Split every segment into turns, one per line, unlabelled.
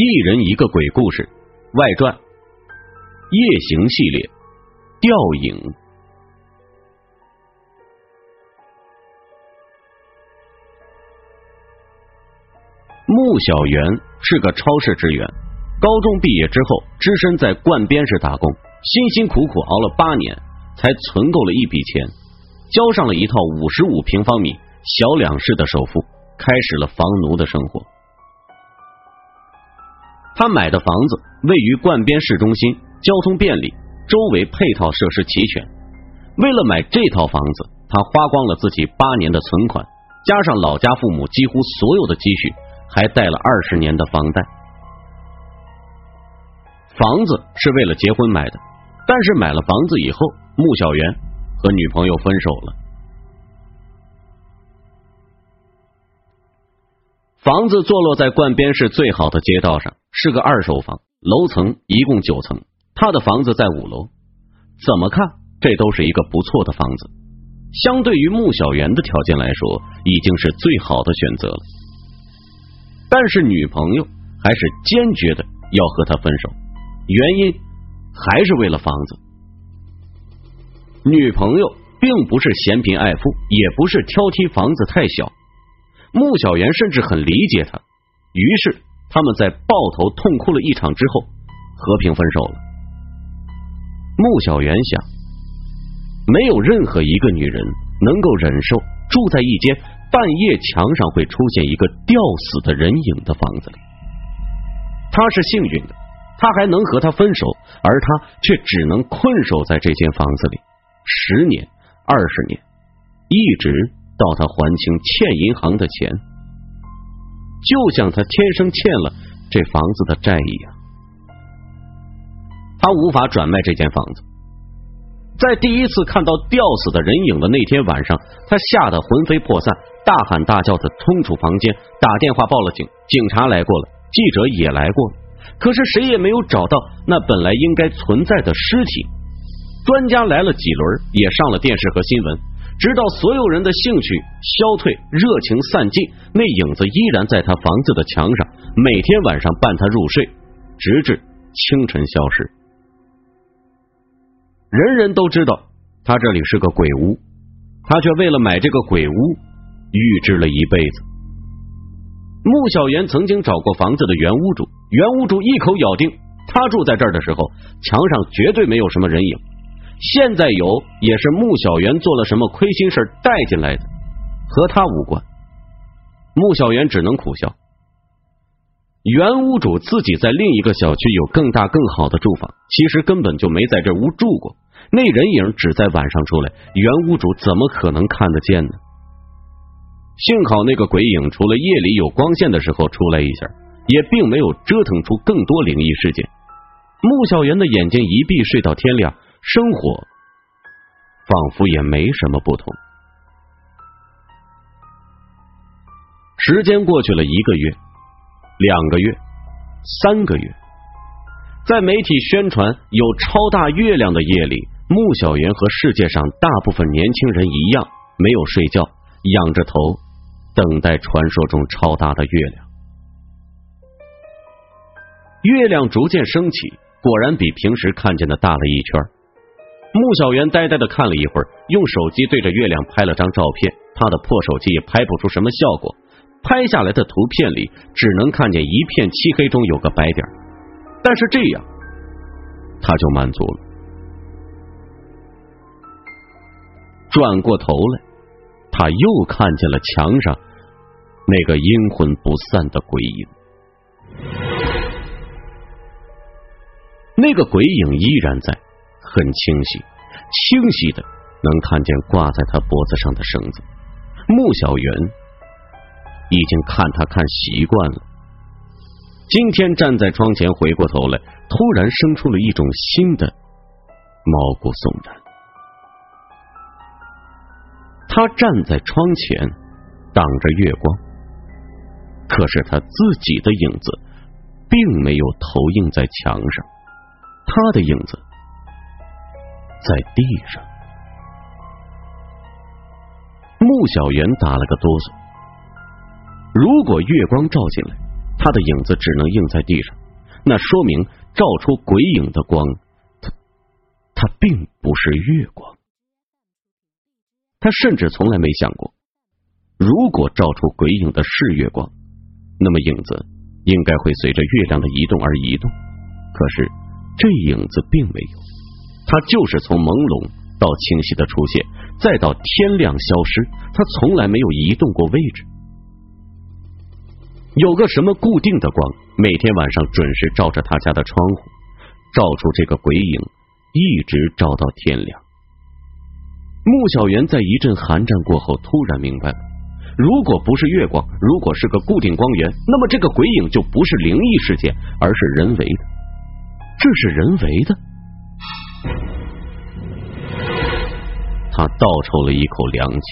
一人一个鬼故事外传夜行系列吊影。穆小元是个超市职员，高中毕业之后，只身在灌边市打工，辛辛苦苦熬了八年，才存够了一笔钱，交上了一套五十五平方米小两室的首付，开始了房奴的生活。他买的房子位于灌边市中心，交通便利，周围配套设施齐全。为了买这套房子，他花光了自己八年的存款，加上老家父母几乎所有的积蓄，还贷了二十年的房贷。房子是为了结婚买的，但是买了房子以后，穆小元和女朋友分手了。房子坐落在灌边市最好的街道上，是个二手房，楼层一共九层，他的房子在五楼。怎么看，这都是一个不错的房子。相对于穆小媛的条件来说，已经是最好的选择了。但是女朋友还是坚决的要和他分手，原因还是为了房子。女朋友并不是嫌贫爱富，也不是挑剔房子太小。穆小媛甚至很理解他，于是他们在抱头痛哭了一场之后，和平分手了。穆小媛想，没有任何一个女人能够忍受住在一间半夜墙上会出现一个吊死的人影的房子里。他是幸运的，他还能和他分手，而他却只能困守在这间房子里十年、二十年，一直。到他还清欠银行的钱，就像他天生欠了这房子的债一样。他无法转卖这间房子。在第一次看到吊死的人影的那天晚上，他吓得魂飞魄散，大喊大叫的冲出房间，打电话报了警。警察来过了，记者也来过了，可是谁也没有找到那本来应该存在的尸体。专家来了几轮，也上了电视和新闻。直到所有人的兴趣消退，热情散尽，那影子依然在他房子的墙上，每天晚上伴他入睡，直至清晨消失。人人都知道他这里是个鬼屋，他却为了买这个鬼屋预支了一辈子。穆小元曾经找过房子的原屋主，原屋主一口咬定，他住在这儿的时候，墙上绝对没有什么人影。现在有也是穆小媛做了什么亏心事带进来的，和他无关。穆小媛只能苦笑。原屋主自己在另一个小区有更大更好的住房，其实根本就没在这屋住过。那人影只在晚上出来，原屋主怎么可能看得见呢？幸好那个鬼影除了夜里有光线的时候出来一下，也并没有折腾出更多灵异事件。穆小媛的眼睛一闭，睡到天亮。生活仿佛也没什么不同。时间过去了一个月、两个月、三个月，在媒体宣传有超大月亮的夜里，穆小元和世界上大部分年轻人一样，没有睡觉，仰着头等待传说中超大的月亮。月亮逐渐升起，果然比平时看见的大了一圈。穆小媛呆呆的看了一会儿，用手机对着月亮拍了张照片。他的破手机也拍不出什么效果，拍下来的图片里只能看见一片漆黑中有个白点。但是这样，他就满足了。转过头来，他又看见了墙上那个阴魂不散的鬼影。那个鬼影依然在。很清晰，清晰的能看见挂在他脖子上的绳子。穆小元已经看他看习惯了，今天站在窗前，回过头来，突然生出了一种新的毛骨悚然。他站在窗前，挡着月光，可是他自己的影子并没有投影在墙上，他的影子。在地上，穆小媛打了个哆嗦。如果月光照进来，他的影子只能映在地上，那说明照出鬼影的光，它它并不是月光。他甚至从来没想过，如果照出鬼影的是月光，那么影子应该会随着月亮的移动而移动。可是这影子并没有，它就是从朦胧到清晰的出现，再到天亮消失，它从来没有移动过位置。有个什么固定的光，每天晚上准时照着他家的窗户，照出这个鬼影，一直照到天亮。穆小媛在一阵寒战过后，突然明白了：如果不是月光，如果是个固定光源，那么这个鬼影就不是灵异事件，而是人为的。这是人为的。他倒抽了一口凉气，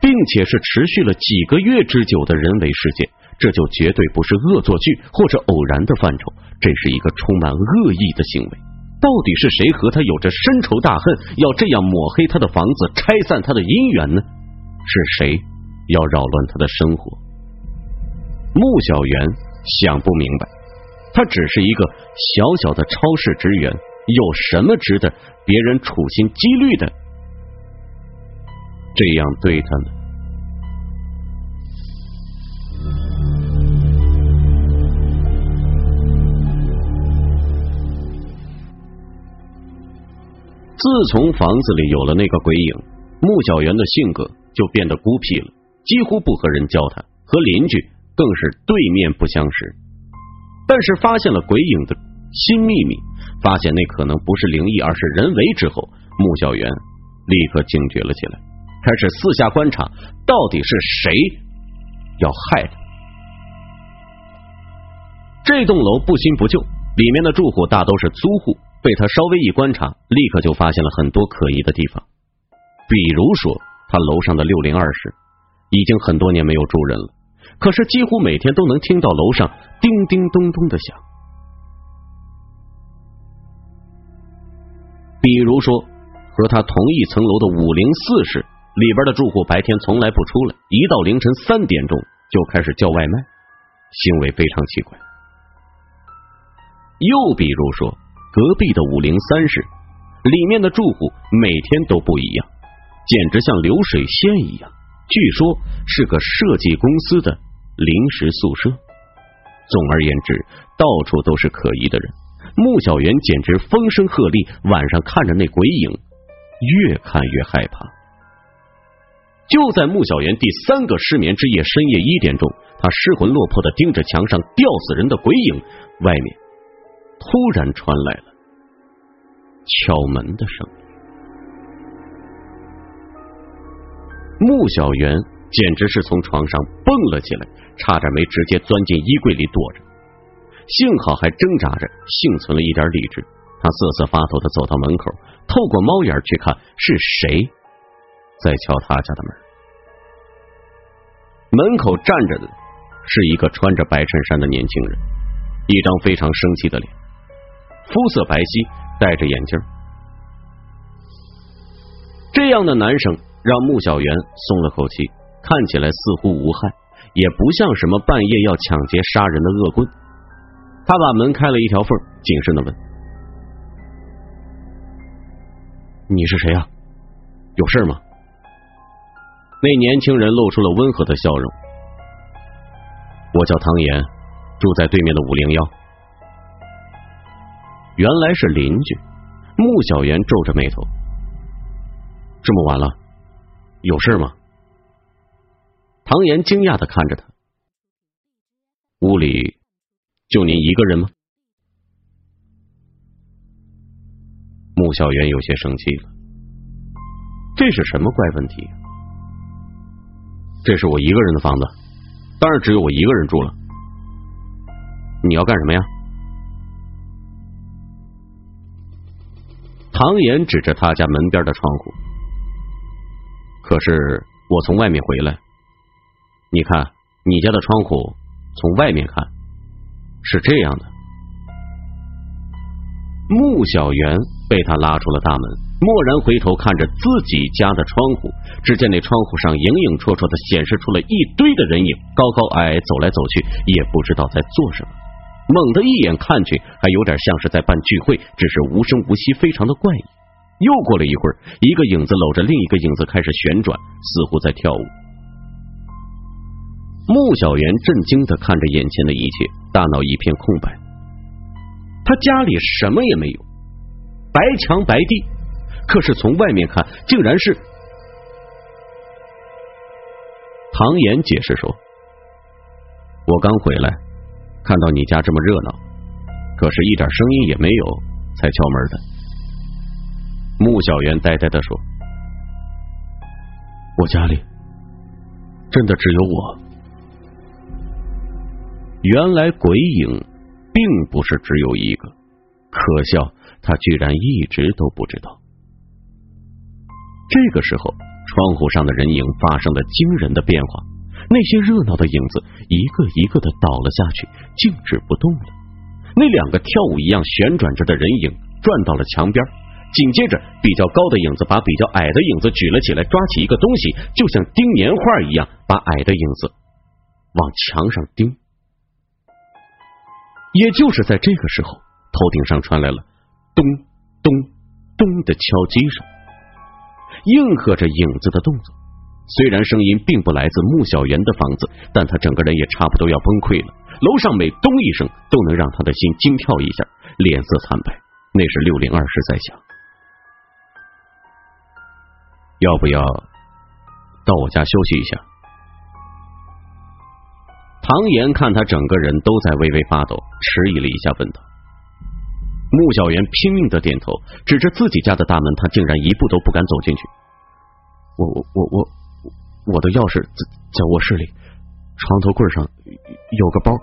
并且是持续了几个月之久的人为事件，这就绝对不是恶作剧或者偶然的范畴，这是一个充满恶意的行为。到底是谁和他有着深仇大恨，要这样抹黑他的房子，拆散他的姻缘呢？是谁要扰乱他的生活？穆小元想不明白，他只是一个小小的超市职员，有什么值得别人处心积虑的这样对他呢？自从房子里有了那个鬼影，穆小媛的性格就变得孤僻了，几乎不和人交谈，和邻居更是对面不相识。但是发现了鬼影的新秘密，发现那可能不是灵异，而是人为之后，穆小元立刻警觉了起来，开始四下观察，到底是谁要害他。这栋楼不新不旧，里面的住户大都是租户。被他稍微一观察，立刻就发现了很多可疑的地方。比如说，他楼上的六零二室已经很多年没有住人了，可是几乎每天都能听到楼上叮叮咚咚的响。比如说，和他同一层楼的五零四室里边的住户白天从来不出来，一到凌晨三点钟就开始叫外卖，行为非常奇怪。又比如说。隔壁的五零三室里面的住户每天都不一样，简直像流水线一样。据说是个设计公司的临时宿舍。总而言之，到处都是可疑的人。穆小媛简直风声鹤唳，晚上看着那鬼影，越看越害怕。就在穆小媛第三个失眠之夜，深夜一点钟，他失魂落魄的盯着墙上吊死人的鬼影，外面。突然传来了敲门的声音，穆小媛简直是从床上蹦了起来，差点没直接钻进衣柜里躲着。幸好还挣扎着幸存了一点理智，他瑟瑟发抖的走到门口，透过猫眼去看是谁在敲他家的门。门口站着的是一个穿着白衬衫的年轻人，一张非常生气的脸。肤色白皙，戴着眼镜，这样的男生让穆小元松了口气，看起来似乎无害，也不像什么半夜要抢劫杀人的恶棍。他把门开了一条缝，谨慎的问：“你是谁呀？有事吗？”那年轻人露出了温和的笑容：“我叫唐岩，住在对面的五零幺。”原来是邻居，穆小岩皱着眉头。这么晚了，有事吗？唐岩惊讶的看着他。屋里就您一个人吗？穆小媛有些生气了。这是什么怪问题？这是我一个人的房子，当然只有我一个人住了。你要干什么呀？唐岩指着他家门边的窗户，可是我从外面回来，你看你家的窗户从外面看是这样的。穆小媛被他拉出了大门，蓦然回头看着自己家的窗户，只见那窗户上影影绰绰的显示出了一堆的人影，高高矮矮走来走去，也不知道在做什么。猛地一眼看去，还有点像是在办聚会，只是无声无息，非常的怪异。又过了一会儿，一个影子搂着另一个影子开始旋转，似乎在跳舞。穆小媛震惊的看着眼前的一切，大脑一片空白。他家里什么也没有，白墙白地。可是从外面看，竟然是唐岩解释说：“我刚回来，看到你家这么热闹，可是一点声音也没有，才敲门的。”穆小媛呆呆的说：“我家里真的只有我。原来鬼影并不是只有一个，可笑他居然一直都不知道。”这个时候，窗户上的人影发生了惊人的变化，那些热闹的影子一个一个的倒了下去，静止不动了。那两个跳舞一样旋转着的人影转到了墙边，紧接着，比较高的影子把比较矮的影子举了起来，抓起一个东西，就像钉年画一样，把矮的影子往墙上钉。也就是在这个时候，头顶上传来了咚咚咚的敲击声。应和着影子的动作，虽然声音并不来自穆小媛的房子，但他整个人也差不多要崩溃了。楼上每咚一声，都能让他的心惊跳一下，脸色惨白。那是六零二师在响，要不要到我家休息一下？唐岩看他整个人都在微微发抖，迟疑了一下，问道。穆小媛拼命的点头，指着自己家的大门，他竟然一步都不敢走进去。我我我我我的钥匙在在卧室里，床头柜上有个包。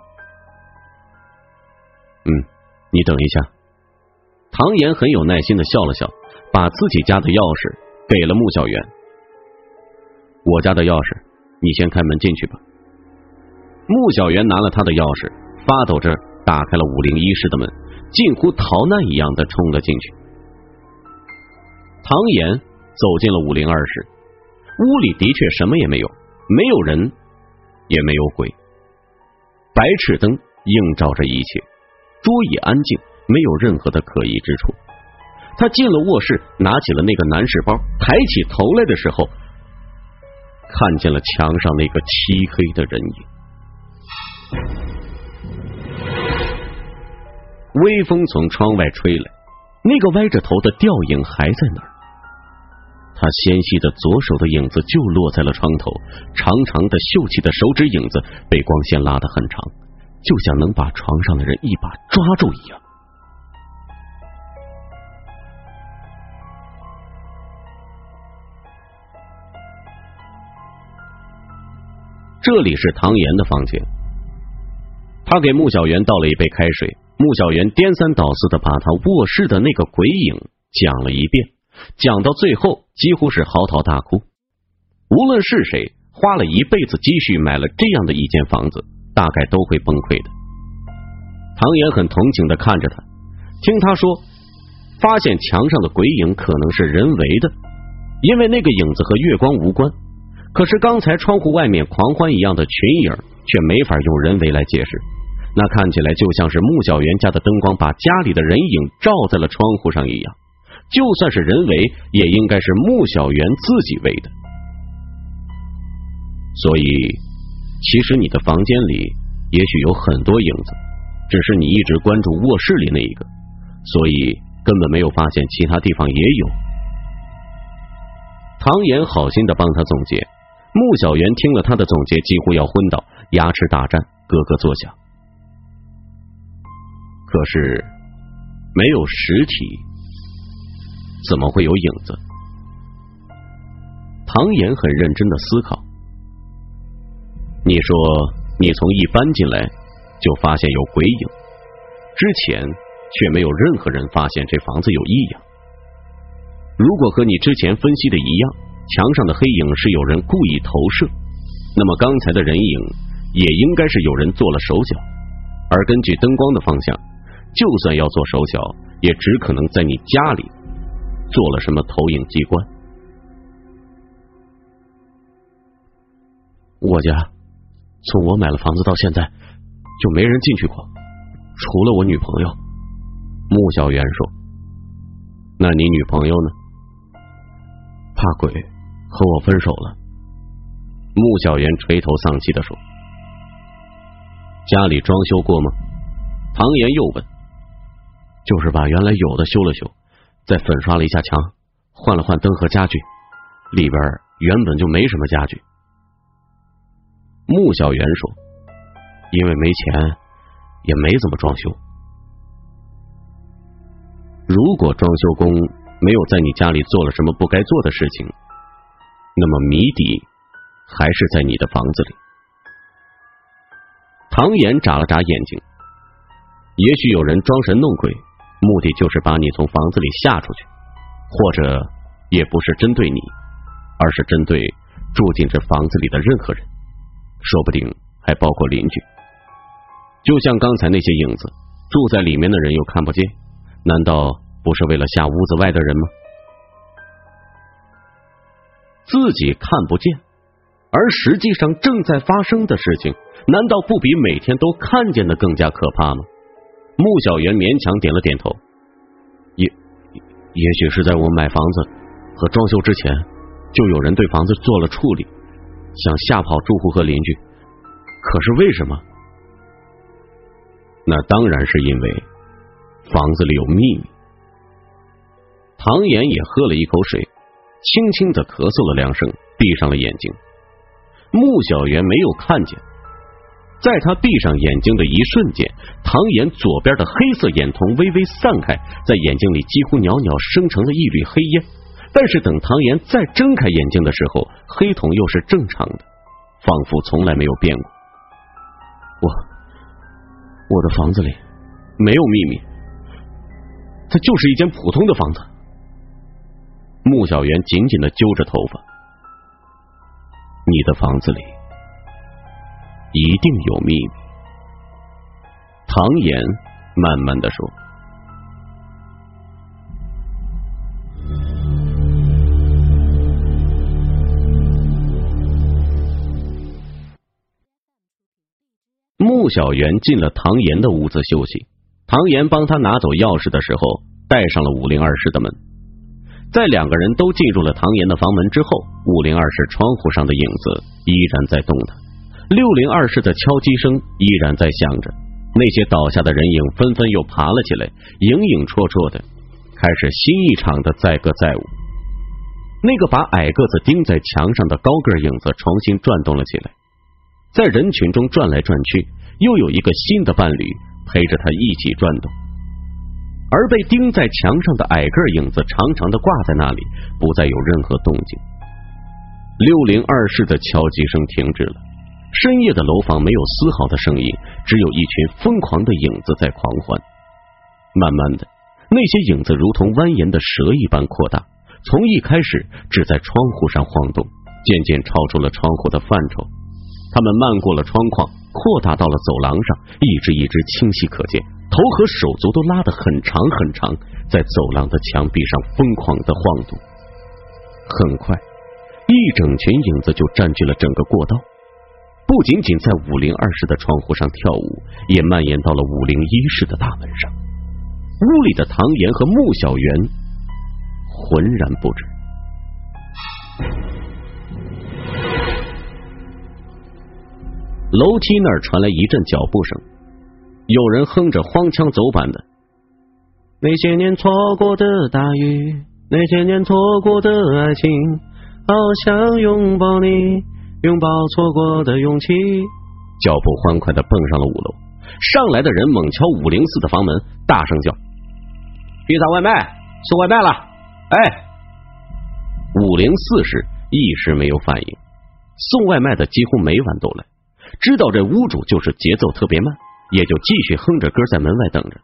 嗯，你等一下。唐岩很有耐心的笑了笑，把自己家的钥匙给了穆小媛。我家的钥匙，你先开门进去吧。穆小媛拿了他的钥匙，发抖着打开了五零一室的门。近乎逃难一样的冲了进去。唐岩走进了五零二室，屋里的确什么也没有，没有人，也没有鬼。白炽灯映照着一切，桌椅安静，没有任何的可疑之处。他进了卧室，拿起了那个男士包，抬起头来的时候，看见了墙上那个漆黑的人影。微风从窗外吹来，那个歪着头的吊影还在那儿。他纤细的左手的影子就落在了窗头，长长的秀气的手指影子被光线拉得很长，就像能把床上的人一把抓住一样。这里是唐岩的房间，他给穆小媛倒了一杯开水。穆小媛颠三倒四的把他卧室的那个鬼影讲了一遍，讲到最后几乎是嚎啕大哭。无论是谁花了一辈子积蓄买了这样的一间房子，大概都会崩溃的。唐岩很同情的看着他，听他说，发现墙上的鬼影可能是人为的，因为那个影子和月光无关。可是刚才窗户外面狂欢一样的群影，却没法用人为来解释。那看起来就像是穆小媛家的灯光把家里的人影照在了窗户上一样，就算是人为，也应该是穆小媛自己为的。所以，其实你的房间里也许有很多影子，只是你一直关注卧室里那一个，所以根本没有发现其他地方也有。唐岩好心的帮他总结，穆小媛听了他的总结，几乎要昏倒，牙齿打颤，咯咯作响。可是没有实体，怎么会有影子？唐岩很认真的思考。你说你从一搬进来就发现有鬼影，之前却没有任何人发现这房子有异样。如果和你之前分析的一样，墙上的黑影是有人故意投射，那么刚才的人影也应该是有人做了手脚，而根据灯光的方向。就算要做手脚，也只可能在你家里，做了什么投影机关。
我家从我买了房子到现在就没人进去过，除了我女朋友。
穆小元说：“那你女朋友呢？
怕鬼，和我分手了。”
穆小元垂头丧气的说：“家里装修过吗？”唐岩又问：“
就是把原来有的修了修，再粉刷了一下墙，换了换灯和家具，里边原本就没什么家具。”
穆小元说：“
因为没钱，也没怎么装修。
如果装修工没有在你家里做了什么不该做的事情，那么谜底还是在你的房子里。”唐岩眨了眨眼睛，也许有人装神弄鬼，目的就是把你从房子里吓出去，或者也不是针对你，而是针对住进这房子里的任何人。说不定还包括邻居，就像刚才那些影子，住在里面的人又看不见，难道不是为了吓屋子外的人吗？自己看不见，而实际上正在发生的事情，难道不比每天都看见的更加可怕吗？穆小媛勉强点了点头，
也也许是在我买房子和装修之前，就有人对房子做了处理。想吓跑住户和邻居，可是为什么？
那当然是因为房子里有秘密。唐岩也喝了一口水，轻轻的咳嗽了两声，闭上了眼睛。穆小媛没有看见，在他闭上眼睛的一瞬间，唐岩左边的黑色眼瞳微微散开，在眼睛里几乎袅袅生成了一缕黑烟。但是等唐岩再睁开眼睛的时候，黑瞳又是正常的，仿佛从来没有变过。
我我的房子里没有秘密，它就是一间普通的房子。
穆小媛紧紧的揪着头发，你的房子里一定有秘密。唐岩慢慢的说。穆小媛进了唐岩的屋子休息，唐岩帮他拿走钥匙的时候，带上了五零二室的门。在两个人都进入了唐岩的房门之后，五零二室窗户上的影子依然在动弹，六零二室的敲击声依然在响着。那些倒下的人影纷纷又爬了起来，影影绰绰的，开始新一场的载歌载舞。那个把矮个子钉在墙上的高个影子重新转动了起来。在人群中转来转去，又有一个新的伴侣陪着他一起转动，而被钉在墙上的矮个影子长长的挂在那里，不再有任何动静。六零二室的敲击声停止了，深夜的楼房没有丝毫的声音，只有一群疯狂的影子在狂欢。慢慢的，那些影子如同蜿蜒的蛇一般扩大，从一开始只在窗户上晃动，渐渐超出了窗户的范畴。他们漫过了窗框，扩大到了走廊上，一只一只清晰可见，头和手足都拉得很长很长，在走廊的墙壁上疯狂的晃动。很快，一整群影子就占据了整个过道，不仅仅在五零二室的窗户上跳舞，也蔓延到了五零一室的大门上。屋里的唐岩和穆小媛浑然不知。楼梯那儿传来一阵脚步声，有人哼着荒腔走板的：“
那些年错过的大雨，那些年错过的爱情，好想拥抱你，拥抱错过的勇气。”
脚步欢快的蹦上了五楼，上来的人猛敲五零四的房门，大声叫：“
披萨外卖，送外卖了！”哎，
五零四室一时没有反应，送外卖的几乎每晚都来。知道这屋主就是节奏特别慢，也就继续哼着歌在门外等着。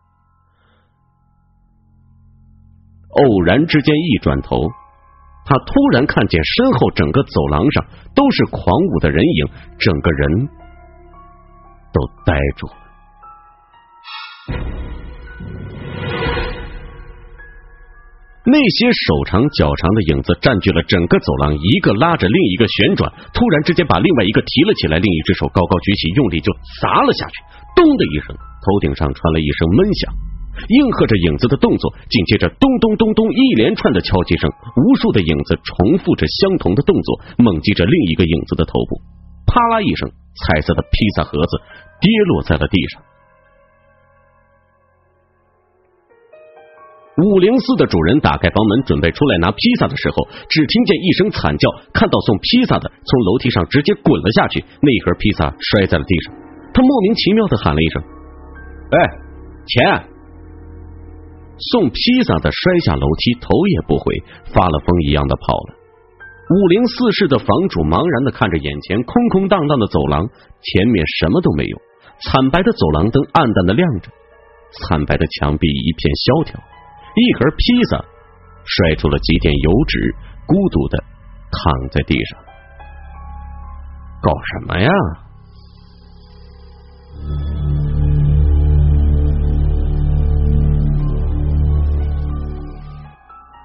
偶然之间一转头，他突然看见身后整个走廊上都是狂舞的人影，整个人都呆住了。那些手长脚长的影子占据了整个走廊，一个拉着另一个旋转，突然之间把另外一个提了起来，另一只手高高举起，用力就砸了下去。咚的一声，头顶上传来一声闷响，应和着影子的动作，紧接着咚咚咚咚一连串的敲击声，无数的影子重复着相同的动作，猛击着另一个影子的头部。啪啦一声，彩色的披萨盒子跌落在了地上。五零四的主人打开房门，准备出来拿披萨的时候，只听见一声惨叫，看到送披萨的从楼梯上直接滚了下去，那一盒披萨摔在了地上。他莫名其妙的喊了一声：“哎，钱！”送披萨的摔下楼梯，头也不回，发了疯一样的跑了。五零四室的房主茫然的看着眼前空空荡荡的走廊，前面什么都没有，惨白的走廊灯暗淡的亮着，惨白的墙壁一片萧条。一盒披萨摔出了几点油脂，孤独的躺在地上。搞什么呀？